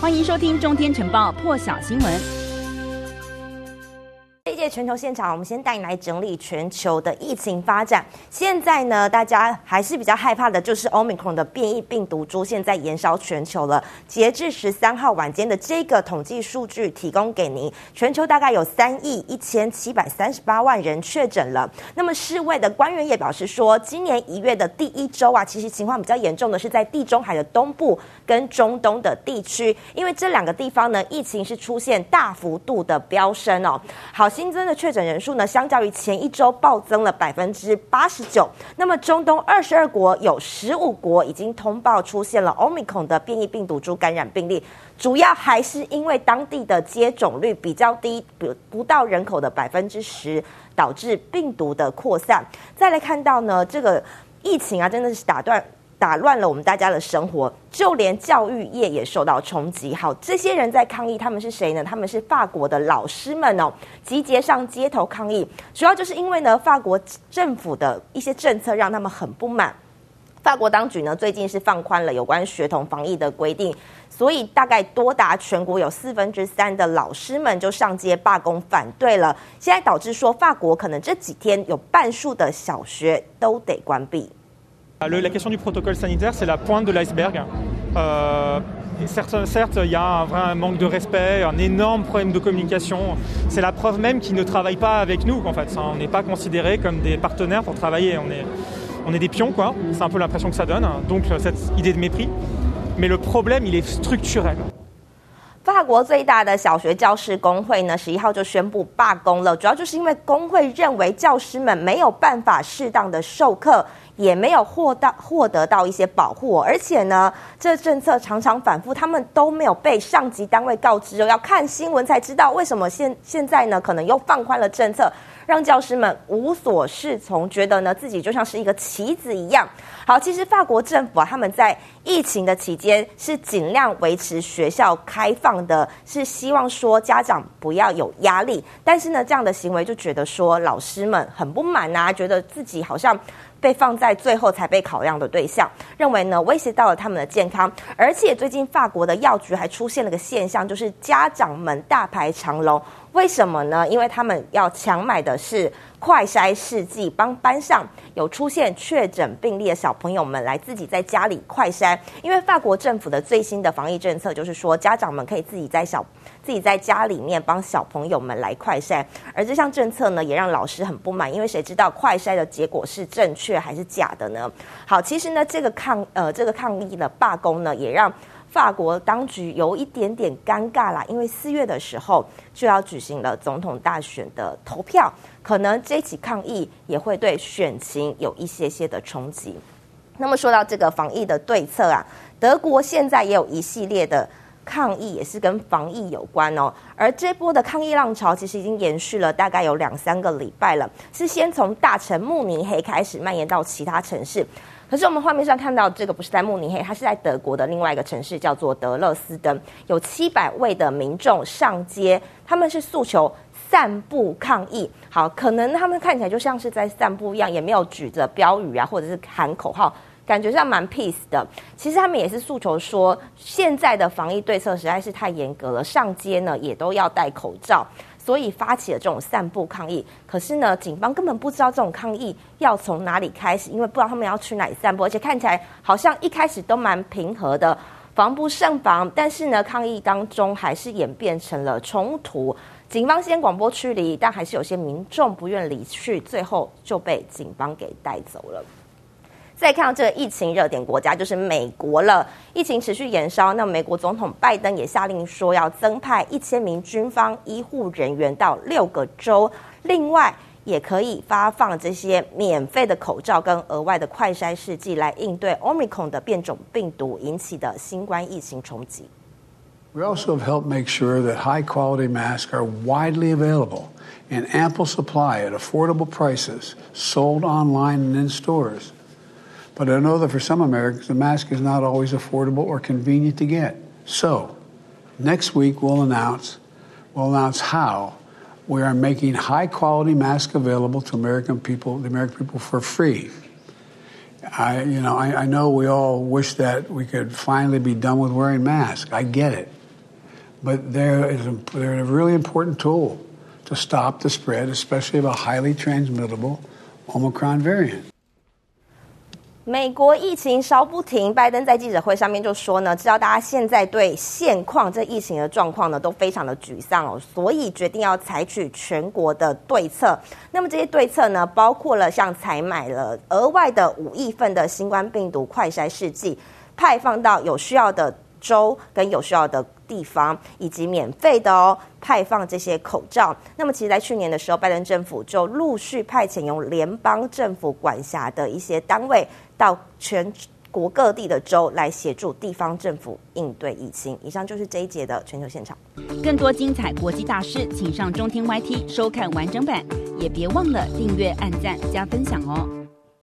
欢迎收听《中天晨报》破晓新闻。这一届全球现场，我们先带你来整理全球的疫情发展。现在呢，大家还是比较害怕的，就是 Omicron 的变异病毒株，现在延烧全球了。截至十三号晚间的这个统计数据，提供给您，全球大概有三亿一千七百三十八万人确诊了。那么世卫的官员也表示说，今年一月的第一周啊，其实情况比较严重的是在地中海的东部跟中东的地区，因为这两个地方呢，疫情是出现大幅度的飙升哦。好。新新增的确诊人数呢，相较于前一周暴增了百分之八十九。那么，中东二十二国有十五国已经通报出现了 Omicron 的变异病毒株感染病例，主要还是因为当地的接种率比较低，不不到人口的百分之十，导致病毒的扩散。再来看到呢，这个疫情啊，真的是打断。打乱了我们大家的生活，就连教育业也受到冲击。好，这些人在抗议，他们是谁呢？他们是法国的老师们哦，集结上街头抗议，主要就是因为呢，法国政府的一些政策让他们很不满。法国当局呢，最近是放宽了有关学童防疫的规定，所以大概多达全国有四分之三的老师们就上街罢工反对了。现在导致说，法国可能这几天有半数的小学都得关闭。La question du protocole sanitaire, c'est la pointe de l'iceberg. Certes, certes, il y a un vrai manque de respect, un énorme problème de communication. C'est la preuve même qu'ils ne travaillent pas avec nous, en fait. On n'est pas considérés comme des partenaires pour travailler. On est, on est des pions, quoi. C'est un peu l'impression que ça donne. Donc, cette idée de mépris. Mais le problème, il est structurel. 国最大的小学教师工会呢，十一号就宣布罢工了。主要就是因为工会认为教师们没有办法适当的授课。也没有获到获得到一些保护，而且呢，这政策常常反复，他们都没有被上级单位告知哦，要看新闻才知道为什么现现在呢，可能又放宽了政策，让教师们无所适从，觉得呢自己就像是一个棋子一样。好，其实法国政府啊，他们在疫情的期间是尽量维持学校开放的，是希望说家长不要有压力，但是呢，这样的行为就觉得说老师们很不满啊，觉得自己好像。被放在最后才被考量的对象，认为呢威胁到了他们的健康，而且最近法国的药局还出现了个现象，就是家长们大排长龙，为什么呢？因为他们要抢买的是快筛试剂，帮班上有出现确诊病例的小朋友们来自己在家里快筛，因为法国政府的最新的防疫政策就是说，家长们可以自己在小。自己在家里面帮小朋友们来快筛，而这项政策呢，也让老师很不满，因为谁知道快筛的结果是正确还是假的呢？好，其实呢，这个抗呃这个抗议的罢工呢，也让法国当局有一点点尴尬啦，因为四月的时候就要举行了总统大选的投票，可能这起抗议也会对选情有一些些的冲击。那么说到这个防疫的对策啊，德国现在也有一系列的。抗议也是跟防疫有关哦，而这波的抗议浪潮其实已经延续了大概有两三个礼拜了，是先从大城慕尼黑开始蔓延到其他城市。可是我们画面上看到这个不是在慕尼黑，它是在德国的另外一个城市，叫做德勒斯登，有七百位的民众上街，他们是诉求散步抗议。好，可能他们看起来就像是在散步一样，也没有举着标语啊，或者是喊口号。感觉上蛮 peace 的，其实他们也是诉求说，现在的防疫对策实在是太严格了，上街呢也都要戴口罩，所以发起了这种散步抗议。可是呢，警方根本不知道这种抗议要从哪里开始，因为不知道他们要去哪里散步，而且看起来好像一开始都蛮平和的，防不胜防。但是呢，抗议当中还是演变成了冲突，警方先广播驱离，但还是有些民众不愿离去，最后就被警方给带走了。再看到这个疫情热点国家就是美国了，疫情持续延烧，那美国总统拜登也下令说要增派一千名军方医护人员到六个州，另外也可以发放这些免费的口罩跟额外的快筛试剂来应对 Omicron 的变种病毒引起的新冠疫情冲击。We also have helped make sure that high quality masks are widely available in ample supply at affordable prices, sold online and in stores. But I know that for some Americans, the mask is not always affordable or convenient to get. So, next week we'll announce, we'll announce how we are making high quality masks available to American people, the American people for free. I, you know, I, I know we all wish that we could finally be done with wearing masks. I get it. but they're, they're a really important tool to stop the spread, especially of a highly transmittable Omicron variant. 美国疫情稍不停，拜登在记者会上面就说呢，知道大家现在对现况这疫情的状况呢都非常的沮丧哦，所以决定要采取全国的对策。那么这些对策呢，包括了像采买了额外的五亿份的新冠病毒快筛试剂，派放到有需要的州跟有需要的地方，以及免费的哦派放这些口罩。那么其实，在去年的时候，拜登政府就陆续派遣由联邦政府管辖的一些单位到全国各地的州来协助地方政府应对疫情。以上就是这一节的全球现场。更多精彩国际大事，请上中天 YT 收看完整版，也别忘了订阅、按赞、加分享哦。